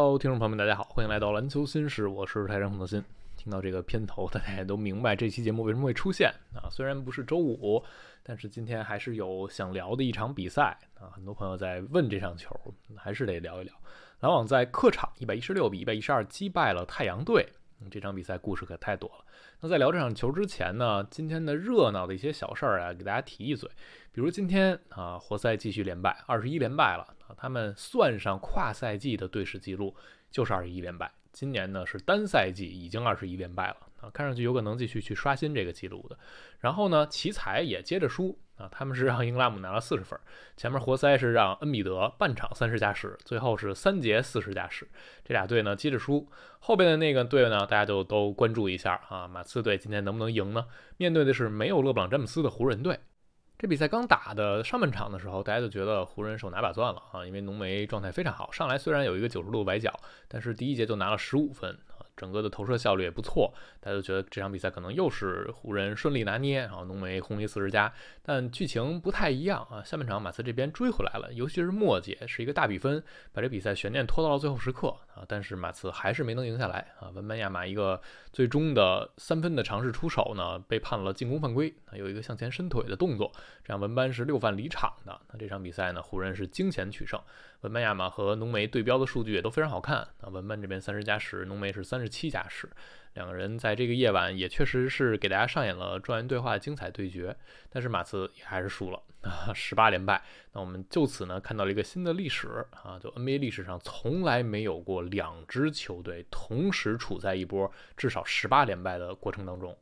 Hello，听众朋友们，大家好，欢迎来到篮球新事，我是泰山孔德新。听到这个片头，大家也都明白这期节目为什么会出现啊。虽然不是周五，但是今天还是有想聊的一场比赛啊。很多朋友在问这场球，还是得聊一聊。篮网在客场一百一十六比一百一十二击败了太阳队，这场比赛故事可太多了。那在聊这场球之前呢，今天的热闹的一些小事儿啊，给大家提一嘴。比如今天啊，活塞继续连败，二十一连败了。他们算上跨赛季的队史记录，就是二十一连败。今年呢是单赛季已经二十一连败了啊，看上去有可能继续去刷新这个记录的。然后呢，奇才也接着输啊，他们是让英格拉姆拿了四十分，前面活塞是让恩比德半场三十加十，最后是三节四十加十，这俩队呢接着输。后边的那个队呢，大家就都关注一下啊，马刺队今天能不能赢呢？面对的是没有勒布朗詹姆斯的湖人队。这比赛刚打的上半场的时候，大家就觉得湖人手拿把攥了啊，因为浓眉状态非常好，上来虽然有一个九十度崴脚，但是第一节就拿了十五分。整个的投射效率也不错，大家都觉得这场比赛可能又是湖人顺利拿捏，然后浓眉轰一四十加。但剧情不太一样啊，下半场马刺这边追回来了，尤其是末节是一个大比分，把这比赛悬念拖到了最后时刻啊。但是马刺还是没能赢下来啊。文班亚马一个最终的三分的尝试出手呢，被判了进攻犯规，有一个向前伸腿的动作，这样文班是六犯离场的。那这场比赛呢，湖人是惊险取胜。文班亚马和浓眉对标的数据也都非常好看啊，文班这边三十加十，浓眉是三十。七加十，两个人在这个夜晚也确实是给大家上演了状元对话的精彩对决，但是马刺也还是输了啊，十八连败。那我们就此呢看到了一个新的历史啊，就 NBA 历史上从来没有过两支球队同时处在一波至少十八连败的过程当中。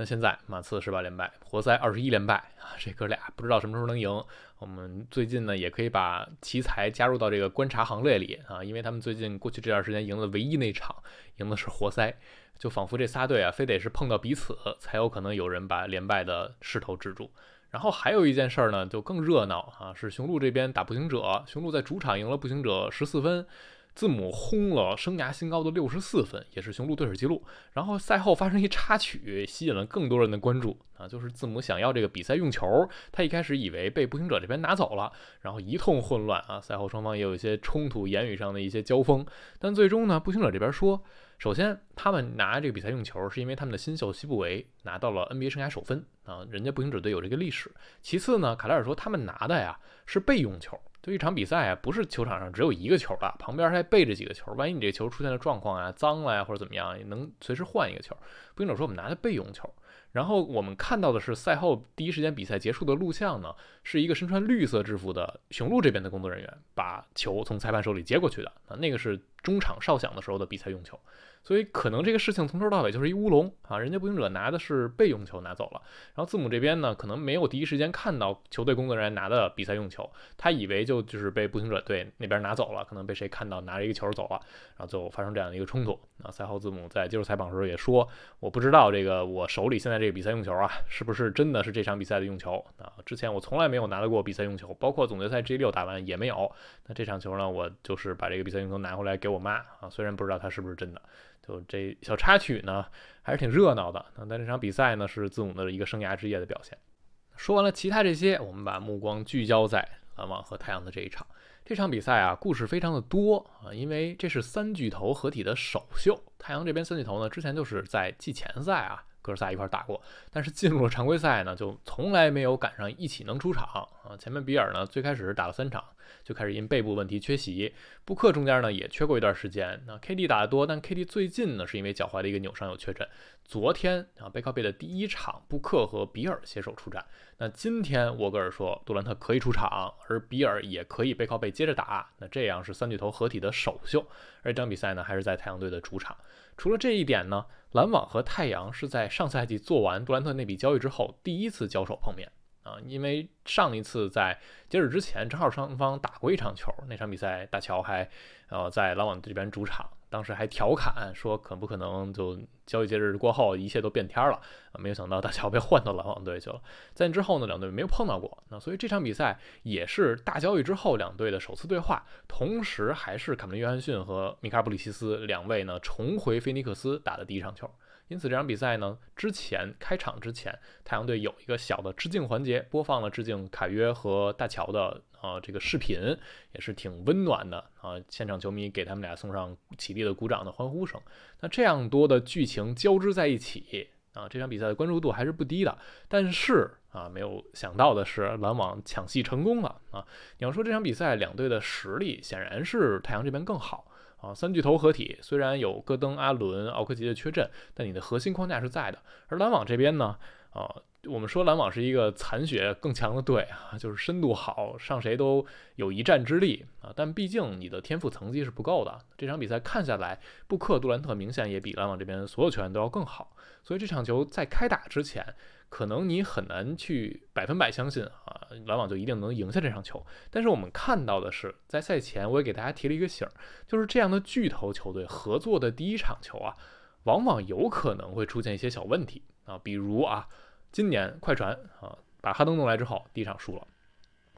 那现在马刺十八连败，活塞二十一连败啊，这哥俩不知道什么时候能赢。我们最近呢也可以把奇才加入到这个观察行列里啊，因为他们最近过去这段时间赢的唯一那场赢的是活塞，就仿佛这仨队啊非得是碰到彼此才有可能有人把连败的势头止住。然后还有一件事儿呢就更热闹啊，是雄鹿这边打步行者，雄鹿在主场赢了步行者十四分。字母轰了生涯新高的六十四分，也是雄鹿队史纪录。然后赛后发生一插曲，吸引了更多人的关注啊，就是字母想要这个比赛用球，他一开始以为被步行者这边拿走了，然后一通混乱啊。赛后双方也有一些冲突，言语上的一些交锋。但最终呢，步行者这边说，首先他们拿这个比赛用球是因为他们的新秀西布维拿到了 NBA 生涯首分啊，人家步行者队有这个历史。其次呢，卡莱尔说他们拿的呀是备用球。就一场比赛啊，不是球场上只有一个球的，旁边还备着几个球，万一你这球出现了状况啊，脏了呀或者怎么样，也能随时换一个球。步行者说我们拿的备用球。然后我们看到的是赛后第一时间比赛结束的录像呢，是一个身穿绿色制服的雄鹿这边的工作人员把球从裁判手里接过去的啊，那个是中场哨响的时候的比赛用球。所以可能这个事情从头到尾就是一乌龙啊，人家步行者拿的是备用球拿走了，然后字母这边呢可能没有第一时间看到球队工作人员拿的比赛用球，他以为就就是被步行者队那边拿走了，可能被谁看到拿着一个球走了，然后就发生这样的一个冲突。啊，赛后字母在接受采访的时候也说，我不知道这个我手里现在这个比赛用球啊，是不是真的是这场比赛的用球啊？之前我从来没有拿到过比赛用球，包括总决赛 G 六打完也没有。那这场球呢，我就是把这个比赛用球拿回来给我妈啊，虽然不知道它是不是真的。就这小插曲呢，还是挺热闹的。那但这场比赛呢，是字母的一个生涯之夜的表现。说完了其他这些，我们把目光聚焦在篮网和太阳的这一场。这场比赛啊，故事非常的多啊，因为这是三巨头合体的首秀。太阳这边三巨头呢，之前就是在季前赛啊。哥仨一块打过，但是进入了常规赛呢，就从来没有赶上一起能出场啊。前面比尔呢，最开始是打了三场，就开始因背部问题缺席。布克中间呢也缺过一段时间。那 KD 打得多，但 KD 最近呢是因为脚踝的一个扭伤有确诊。昨天啊，背靠背的第一场，布克和比尔携手出战。那今天沃格尔说杜兰特可以出场，而比尔也可以背靠背接着打。那这样是三巨头合体的首秀，而这场比赛呢还是在太阳队的主场。除了这一点呢，篮网和太阳是在上赛季做完杜兰特那笔交易之后第一次交手碰面啊，因为上一次在截止之前正好双方打过一场球，那场比赛大乔还呃在篮网这边主场。当时还调侃说，可不可能就交易截止过后，一切都变天了啊？没有想到大乔被换到篮网队去了。在之后呢，两队没有碰到过。那所以这场比赛也是大交易之后两队的首次对话，同时还是卡梅伦·约翰逊和米卡·布里奇斯两位呢重回菲尼克斯打的第一场球。因此这场比赛呢，之前开场之前，太阳队有一个小的致敬环节，播放了致敬凯约和大乔的啊，这个视频也是挺温暖的啊，现场球迷给他们俩送上起立的鼓掌的欢呼声。那这样多的剧情交织在一起啊，这场比赛的关注度还是不低的。但是啊，没有想到的是，篮网抢戏成功了啊！你要说这场比赛两队的实力，显然是太阳这边更好啊。三巨头合体，虽然有戈登、阿伦、奥科吉的缺阵，但你的核心框架是在的。而篮网这边呢，啊。我们说篮网是一个残血更强的队啊，就是深度好，上谁都有一战之力啊。但毕竟你的天赋层级是不够的。这场比赛看下来，布克、杜兰特明显也比篮网这边所有球员都要更好。所以这场球在开打之前，可能你很难去百分百相信啊，篮网就一定能赢下这场球。但是我们看到的是，在赛前我也给大家提了一个醒儿，就是这样的巨头球队合作的第一场球啊，往往有可能会出现一些小问题啊，比如啊。今年快船啊，把哈登弄来之后，第一场输了。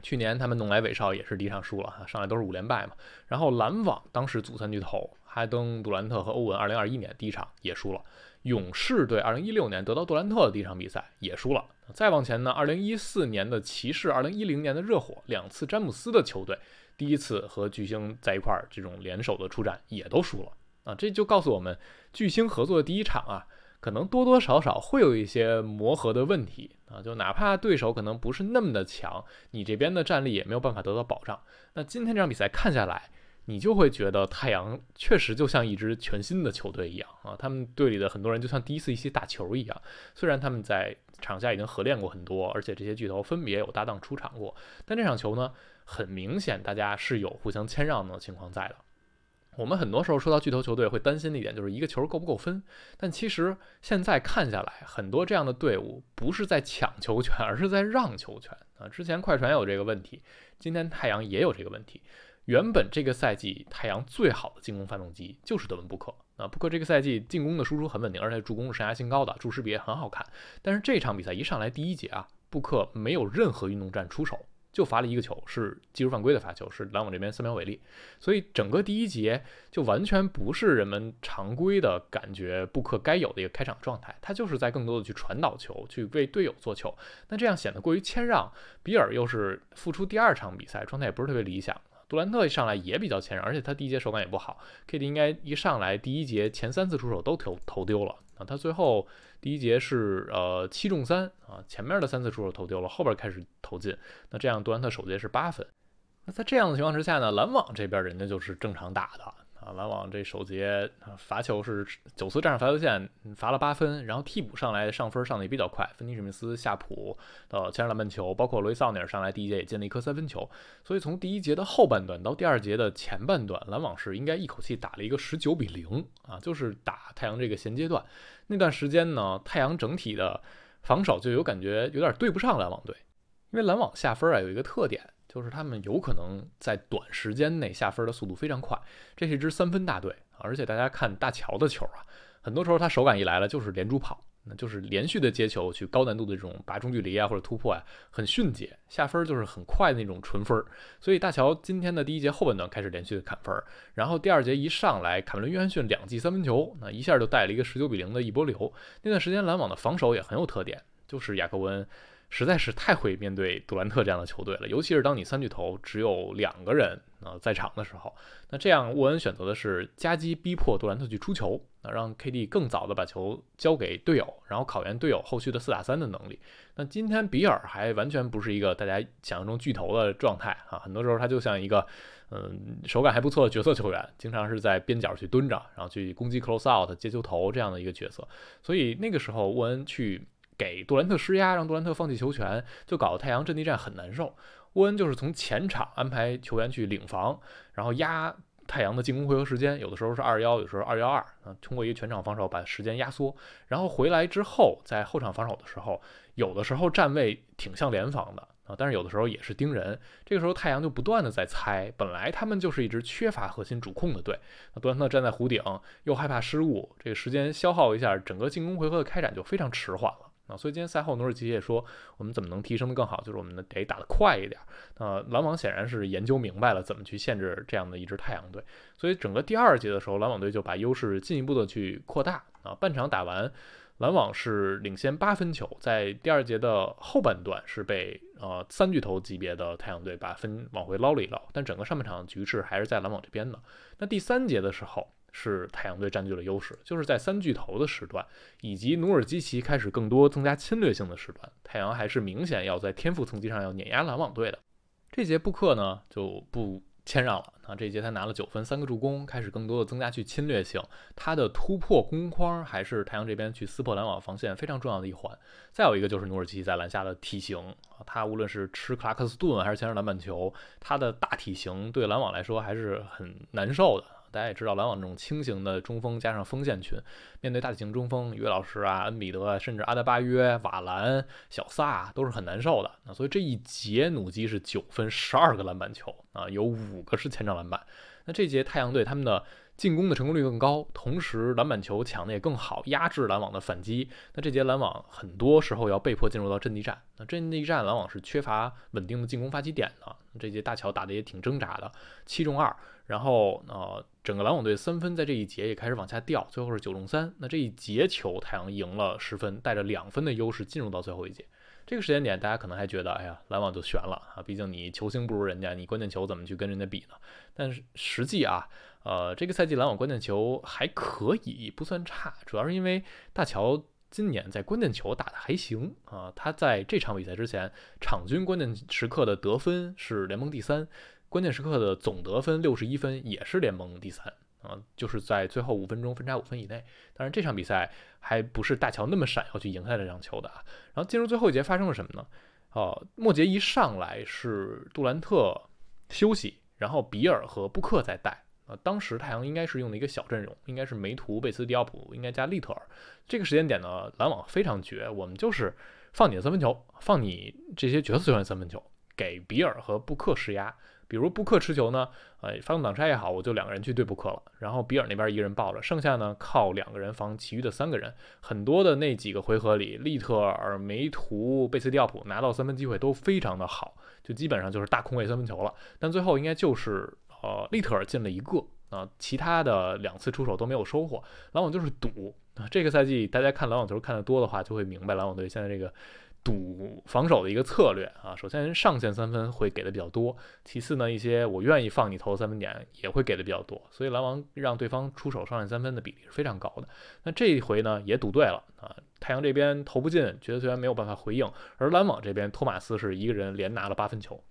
去年他们弄来韦少也是第一场输了，上来都是五连败嘛。然后篮网当时组三巨头，哈登、杜兰特和欧文，二零二一年第一场也输了。勇士队二零一六年得到杜兰特的第一场比赛也输了。再往前呢，二零一四年的骑士，二零一零年的热火，两次詹姆斯的球队第一次和巨星在一块儿这种联手的出战也都输了啊。这就告诉我们，巨星合作的第一场啊。可能多多少少会有一些磨合的问题啊，就哪怕对手可能不是那么的强，你这边的战力也没有办法得到保障。那今天这场比赛看下来，你就会觉得太阳确实就像一支全新的球队一样啊，他们队里的很多人就像第一次一起打球一样。虽然他们在场下已经合练过很多，而且这些巨头分别有搭档出场过，但这场球呢，很明显大家是有互相谦让的情况在的。我们很多时候说到巨头球队会担心的一点就是一个球够不够分，但其实现在看下来，很多这样的队伍不是在抢球权，而是在让球权啊。之前快船有这个问题，今天太阳也有这个问题。原本这个赛季太阳最好的进攻发动机就是德文布克啊，布克这个赛季进攻的输出很稳定，而且助攻是生涯新高的，注释比也很好看。但是这场比赛一上来第一节啊，布克没有任何运动战出手。就罚了一个球，是技术犯规的罚球，是篮网这边三秒违例，所以整个第一节就完全不是人们常规的感觉，布克该有的一个开场状态，他就是在更多的去传导球，去为队友做球，那这样显得过于谦让。比尔又是复出第二场比赛，状态也不是特别理想。杜兰特一上来也比较谦让，而且他第一节手感也不好。KD 应该一上来第一节前三次出手都投投丢了啊，他最后第一节是呃七中三啊，前面的三次出手投丢了，后边开始投进。那这样杜兰特首节是八分。那在这样的情况之下呢，篮网这边人家就是正常打的。啊，篮网这首节罚球是九次站上罚球线，罚了八分，然后替补上来上分上的也比较快，芬尼史密斯、夏普的前场篮板球，包括罗伊·萨尼尔上来第一节也进了一颗三分球，所以从第一节的后半段到第二节的前半段，篮网是应该一口气打了一个十九比零啊，就是打太阳这个衔接段。那段时间呢，太阳整体的防守就有感觉有点对不上篮网队，因为篮网下分啊有一个特点。就是他们有可能在短时间内下分的速度非常快，这是一支三分大队而且大家看大乔的球啊，很多时候他手感一来了就是连珠跑，那就是连续的接球去高难度的这种拔中距离啊或者突破啊，很迅捷，下分就是很快的那种纯分。所以大乔今天的第一节后半段开始连续的砍分，然后第二节一上来，卡梅伦·约翰逊两记三分球，那一下就带了一个十九比零的一波流。那段时间篮网的防守也很有特点，就是雅各文。实在是太会面对杜兰特这样的球队了，尤其是当你三巨头只有两个人啊在场的时候，那这样沃恩选择的是夹击逼迫杜兰特去出球，那让 KD 更早的把球交给队友，然后考验队友后续的四打三的能力。那今天比尔还完全不是一个大家想象中巨头的状态啊，很多时候他就像一个嗯手感还不错的角色球员，经常是在边角去蹲着，然后去攻击 close out 接球投这样的一个角色。所以那个时候沃恩去。给杜兰特施压，让杜兰特放弃球权，就搞得太阳阵地战很难受。沃恩就是从前场安排球员去领防，然后压太阳的进攻回合时间，有的时候是二幺，有时候二幺二啊，通过一个全场防守把时间压缩。然后回来之后，在后场防守的时候，有的时候站位挺像联防的啊，但是有的时候也是盯人。这个时候太阳就不断的在猜，本来他们就是一支缺乏核心主控的队，那杜兰特站在弧顶又害怕失误，这个时间消耗一下，整个进攻回合的开展就非常迟缓了。所以今天赛后，努尔基奇也说，我们怎么能提升的更好？就是我们得打得快一点。呃，篮网显然是研究明白了怎么去限制这样的一支太阳队，所以整个第二节的时候，篮网队就把优势进一步的去扩大。啊，半场打完，篮网是领先八分球，在第二节的后半段是被呃三巨头级别的太阳队把分往回捞了一捞，但整个上半场局势还是在篮网这边的。那第三节的时候是太阳队占据了优势，就是在三巨头的时段以及努尔基奇开始更多增加侵略性的时段，太阳还是明显要在天赋层级上要碾压篮网队的。这节布克呢就不。谦让了啊！这一节他拿了九分，三个助攻，开始更多的增加去侵略性。他的突破攻框还是太阳这边去撕破篮网防线非常重要的一环。再有一个就是努尔基奇在篮下的体型，他无论是吃克拉克斯顿还是牵制篮板球，他的大体型对篮网来说还是很难受的。大家也知道，篮网这种轻型的中锋加上锋线群，面对大体型中锋约老师啊、恩比德啊，甚至阿德巴约、瓦兰、小萨都是很难受的。那所以这一节努基是九分十二个篮板球啊，有五个是前场篮板。那这节太阳队他们的进攻的成功率更高，同时篮板球抢的也更好，压制篮网的反击。那这节篮网很多时候要被迫进入到阵地战。那阵地战篮网是缺乏稳定的进攻发起点的。这节大乔打的也挺挣扎的，七中二。然后呃，整个篮网队三分在这一节也开始往下掉，最后是九中三。那这一节球太阳赢了十分，带着两分的优势进入到最后一节。这个时间点，大家可能还觉得，哎呀，篮网就悬了啊！毕竟你球星不如人家，你关键球怎么去跟人家比呢？但是实际啊，呃，这个赛季篮网关键球还可以，不算差，主要是因为大乔今年在关键球打得还行啊。他在这场比赛之前，场均关键时刻的得分是联盟第三。关键时刻的总得分六十一分，也是联盟第三啊，就是在最后五分钟分差五分以内。当然这场比赛还不是大乔那么闪要去赢下这场球的啊。然后进入最后一节发生了什么呢？哦，末节一上来是杜兰特休息，然后比尔和布克在带啊。当时太阳应该是用的一个小阵容，应该是梅图、贝斯、迪奥普，应该加利特尔。这个时间点呢，篮网非常绝，我们就是放你的三分球，放你这些角色球员三分球，给比尔和布克施压。比如布克持球呢，呃，发动挡拆也好，我就两个人去对布克了，然后比尔那边一个人抱着，剩下呢靠两个人防其余的三个人。很多的那几个回合里，利特尔、梅图、贝斯蒂奥普拿到三分机会都非常的好，就基本上就是大空位三分球了。但最后应该就是呃利特尔进了一个啊，其他的两次出手都没有收获。篮网就是赌啊，这个赛季大家看篮网球看的多的话，就会明白篮网队现在这个。赌防守的一个策略啊，首先上线三分会给的比较多，其次呢，一些我愿意放你投三分点也会给的比较多，所以篮网让对方出手上线三分的比例是非常高的。那这一回呢，也赌对了啊，太阳这边投不进，角色球员没有办法回应，而篮网这边托马斯是一个人连拿了八分球，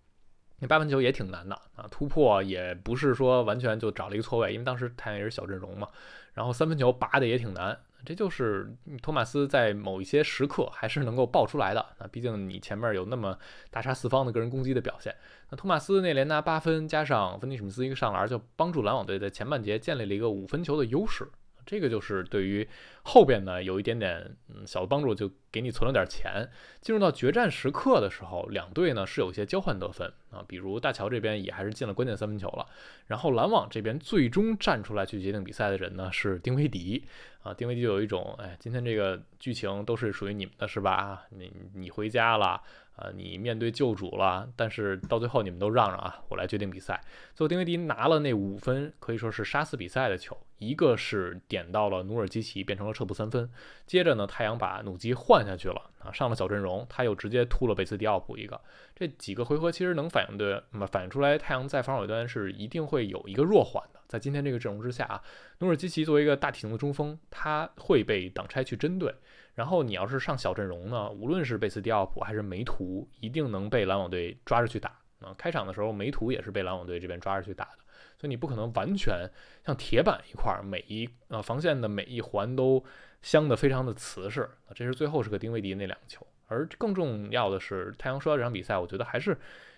那八分球也挺难的啊，突破也不是说完全就找了一个错位，因为当时太阳也是小阵容嘛，然后三分球拔的也挺难。这就是托马斯在某一些时刻还是能够爆出来的。那毕竟你前面有那么大杀四方的个人攻击的表现。那托马斯那连拿八分，加上芬尼史密斯一个上篮，就帮助篮网队在前半节建立了一个五分球的优势。这个就是对于后边呢有一点点嗯小的帮助，就给你存了点钱。进入到决战时刻的时候，两队呢是有一些交换得分啊，比如大乔这边也还是进了关键三分球了。然后篮网这边最终站出来去决定比赛的人呢是丁威迪。啊，丁威迪有一种，哎，今天这个剧情都是属于你们的，是吧？你你回家了，啊，你面对救主了，但是到最后你们都让让啊，我来决定比赛。最后丁威迪拿了那五分，可以说是杀死比赛的球，一个是点到了努尔基奇，变成了撤步三分。接着呢，太阳把努基换下去了，啊，上了小阵容，他又直接突了贝斯迪奥普一个。这几个回合其实能反映的，那么反映出来，太阳在防守端是一定会有一个弱缓的。在今天这个阵容之下啊，努尔基奇作为一个大体型的中锋，他会被挡拆去针对。然后你要是上小阵容呢，无论是贝斯蒂奥普还是梅图，一定能被篮网队抓着去打啊。开场的时候，梅图也是被篮网队这边抓着去打的，所以你不可能完全像铁板一块儿，每一呃防线的每一环都镶得非常的瓷实啊。这是最后是个丁威迪那两个球，而更重要的是，太阳输掉这场比赛，我觉得还是。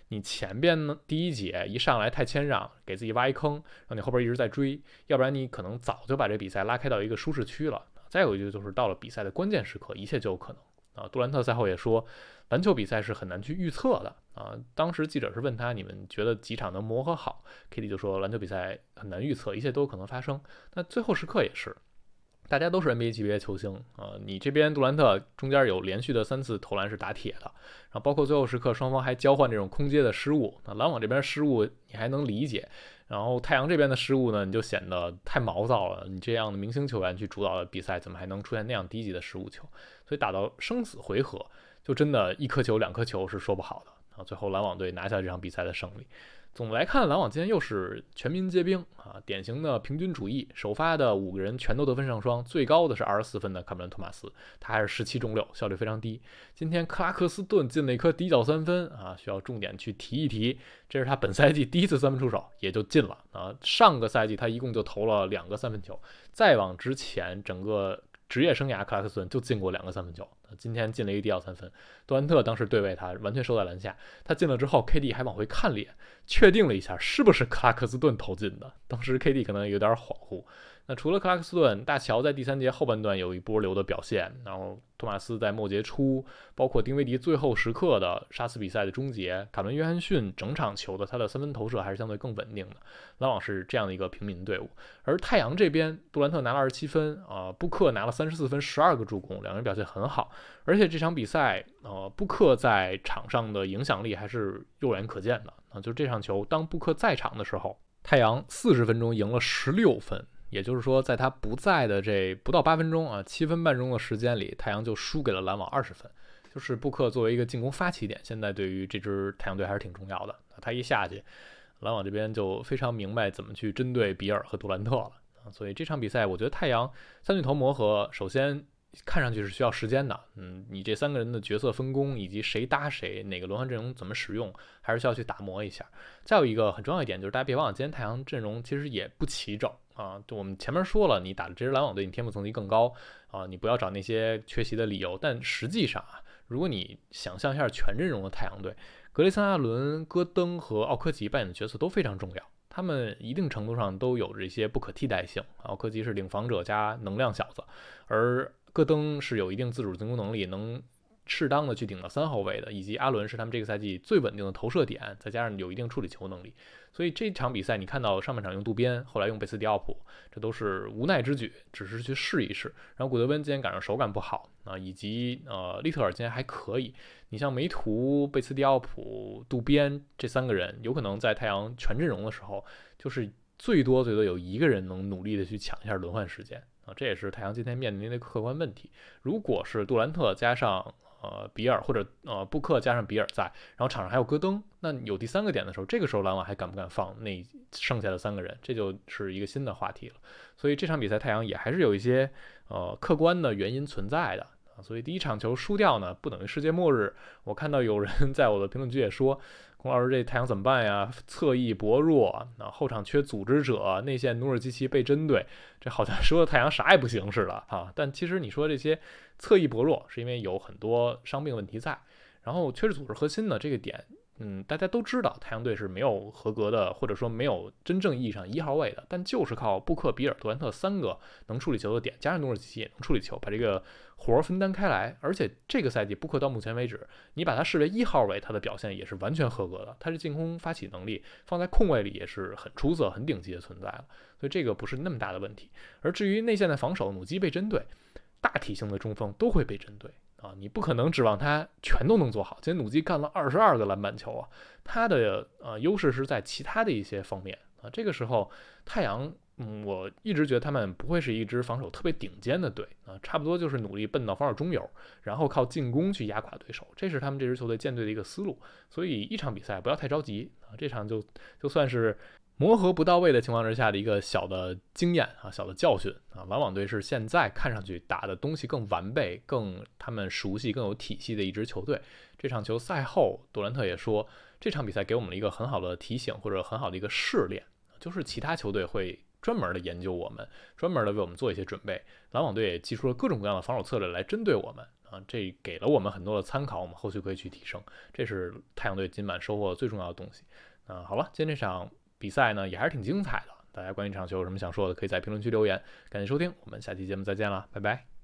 你前边呢，第一节一上来太谦让，给自己挖一坑，让你后边一直在追，要不然你可能早就把这比赛拉开到一个舒适区了。再有一个就是到了比赛的关键时刻，一切就有可能啊。杜兰特赛后也说，篮球比赛是很难去预测的啊。当时记者是问他，你们觉得几场能磨合好？KD 就说，篮球比赛很难预测，一切都有可能发生。那最后时刻也是，大家都是 NBA 级别球星啊，你这边杜兰特中间有连续的三次投篮是打铁的，然后包括最后时刻双方还交换这种空接的失误，那篮网这边失误你还能理解，然后太阳这边的失误呢，你就显得太毛躁了。你这样的明星球员去主导的比赛，怎么还能出现那样低级的失误球？所以打到生死回合，就真的一颗球两颗球是说不好的啊。最后篮网队拿下这场比赛的胜利。总的来看，篮网今天又是全民皆兵啊，典型的平均主义。首发的五个人全都得分上双，最高的是二十四分的卡梅伦·托马斯，他还是十七中六，效率非常低。今天克拉克斯顿进了一颗底角三分啊，需要重点去提一提，这是他本赛季第一次三分出手，也就进了啊。上个赛季他一共就投了两个三分球，再往之前整个。职业生涯，克拉克斯顿就进过两个三分球。今天进了一个第二三分，杜兰特当时对位他，完全收在篮下。他进了之后，KD 还往回看了一眼，确定了一下是不是克拉克斯顿投进的。当时 KD 可能有点恍惚。那除了克拉克斯顿，大乔在第三节后半段有一波流的表现，然后托马斯在末节初，包括丁威迪最后时刻的杀死比赛的终结，卡伦约翰逊整场球的他的三分投射还是相对更稳定的。篮网是这样的一个平民队伍，而太阳这边，杜兰特拿了二十七分，啊，布克拿了三十四分，十二个助攻，两个人表现很好，而且这场比赛，呃，布克在场上的影响力还是肉眼可见的啊，就这场球，当布克在场的时候，太阳四十分钟赢了十六分。也就是说，在他不在的这不到八分钟啊，七分半钟的时间里，太阳就输给了篮网二十分。就是布克作为一个进攻发起点，现在对于这支太阳队还是挺重要的。他一下去，篮网这边就非常明白怎么去针对比尔和杜兰特了啊。所以这场比赛，我觉得太阳三巨头磨合，首先。看上去是需要时间的，嗯，你这三个人的角色分工以及谁搭谁，哪个轮换阵容怎么使用，还是需要去打磨一下。再有一个很重要一点就是，大家别忘了，今天太阳阵容其实也不齐整啊。就我们前面说了，你打的这支篮网队，你天赋层级更高啊，你不要找那些缺席的理由。但实际上啊，如果你想象一下全阵容的太阳队，格雷森·阿伦、戈登和奥科吉扮演的角色都非常重要，他们一定程度上都有着一些不可替代性。奥科吉是领防者加能量小子，而戈登是有一定自主进攻能力，能适当的去顶到三号位的，以及阿伦是他们这个赛季最稳定的投射点，再加上有一定处理球能力，所以这场比赛你看到上半场用渡边，后来用贝斯迪奥普，这都是无奈之举，只是去试一试。然后古德温今天赶上手感不好啊，以及呃利特尔今天还可以。你像梅图、贝斯迪奥普、渡边这三个人，有可能在太阳全阵容的时候，就是最多最多有一个人能努力的去抢一下轮换时间。啊，这也是太阳今天面临的客观问题。如果是杜兰特加上呃比尔，或者呃布克加上比尔在，然后场上还有戈登，那有第三个点的时候，这个时候篮网还敢不敢放那剩下的三个人？这就是一个新的话题了。所以这场比赛太阳也还是有一些呃客观的原因存在的啊。所以第一场球输掉呢，不等于世界末日。我看到有人 在我的评论区也说。孔老师，这太阳怎么办呀？侧翼薄弱，那后场缺组织者，内线努尔基奇被针对，这好像说的太阳啥也不行似的啊！但其实你说这些侧翼薄弱，是因为有很多伤病问题在，然后缺失组织核心呢这个点。嗯，大家都知道太阳队是没有合格的，或者说没有真正意义上一号位的，但就是靠布克、比尔、杜兰特三个能处理球的点，加上努尔基奇也能处理球，把这个活儿分担开来。而且这个赛季布克到目前为止，你把他视为一号位，他的表现也是完全合格的，他是进攻发起能力放在控卫里也是很出色、很顶级的存在了，所以这个不是那么大的问题。而至于内线的防守，努基被针对，大体型的中锋都会被针对。啊，你不可能指望他全都能做好。今天努基干了二十二个篮板球啊，他的呃优势是在其他的一些方面啊。这个时候，太阳，嗯，我一直觉得他们不会是一支防守特别顶尖的队啊，差不多就是努力奔到防守中游，然后靠进攻去压垮对手，这是他们这支球队建队的一个思路。所以一场比赛不要太着急啊，这场就就算是。磨合不到位的情况之下的一个小的经验啊，小的教训啊，篮网队是现在看上去打的东西更完备、更他们熟悉、更有体系的一支球队。这场球赛后，杜兰特也说，这场比赛给我们了一个很好的提醒或者很好的一个试炼，就是其他球队会专门的研究我们，专门的为我们做一些准备。篮网队也寄出了各种各样的防守策略来针对我们啊，这给了我们很多的参考，我们后续可以去提升。这是太阳队今晚收获最重要的东西。啊，好了，今天这场。比赛呢也还是挺精彩的，大家关于这场球有什么想说的，可以在评论区留言。感谢收听，我们下期节目再见了，拜拜。